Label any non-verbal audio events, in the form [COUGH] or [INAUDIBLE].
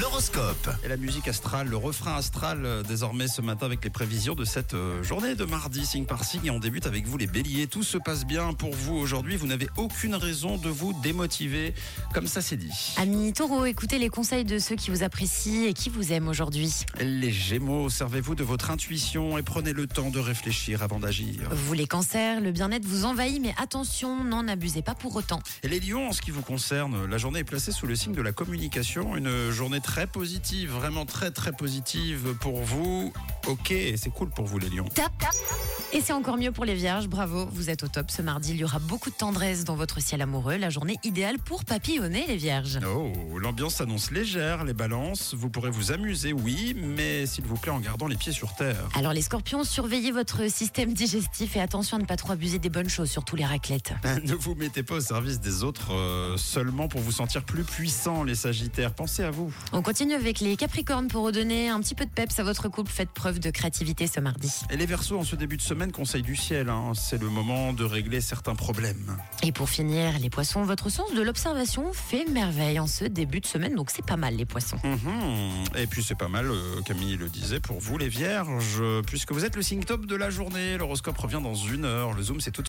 L'horoscope. Et la musique astrale, le refrain astral euh, désormais ce matin avec les prévisions de cette euh, journée de mardi, signe par signe. Et on débute avec vous les béliers. Tout se passe bien pour vous aujourd'hui. Vous n'avez aucune raison de vous démotiver. Comme ça c'est dit. Amis taureaux, écoutez les conseils de ceux qui vous apprécient et qui vous aiment aujourd'hui. Les gémeaux, servez-vous de votre intuition et prenez le temps de réfléchir avant d'agir. Vous les cancers, le bien-être vous envahit, mais attention, n'en abusez pas pour autant. Et les lions, en ce qui vous concerne, la journée est placée sous le signe de la communication. Une journée très positive, vraiment très très positive pour vous. Ok, c'est cool pour vous les lions. Et c'est encore mieux pour les vierges, bravo, vous êtes au top ce mardi. Il y aura beaucoup de tendresse dans votre ciel amoureux, la journée idéale pour papillonner les vierges. Oh, l'ambiance s'annonce légère, les balances. Vous pourrez vous amuser, oui, mais s'il vous plaît en gardant les pieds sur terre. Alors les scorpions, surveillez votre système digestif et attention à ne pas trop abuser des bonnes choses, surtout les raclettes. [LAUGHS] Ne vous mettez pas au service des autres euh, seulement pour vous sentir plus puissant, les sagittaires. Pensez à vous. On continue avec les capricornes pour redonner un petit peu de peps à votre couple. Faites preuve de créativité ce mardi. Et les versos, en ce début de semaine, conseil du ciel, hein, c'est le moment de régler certains problèmes. Et pour finir, les poissons, votre sens de l'observation fait merveille en ce début de semaine, donc c'est pas mal les poissons. Mhm. Et puis c'est pas mal, euh, Camille le disait, pour vous les vierges, puisque vous êtes le signe top de la journée. L'horoscope revient dans une heure. Le zoom, c'est tout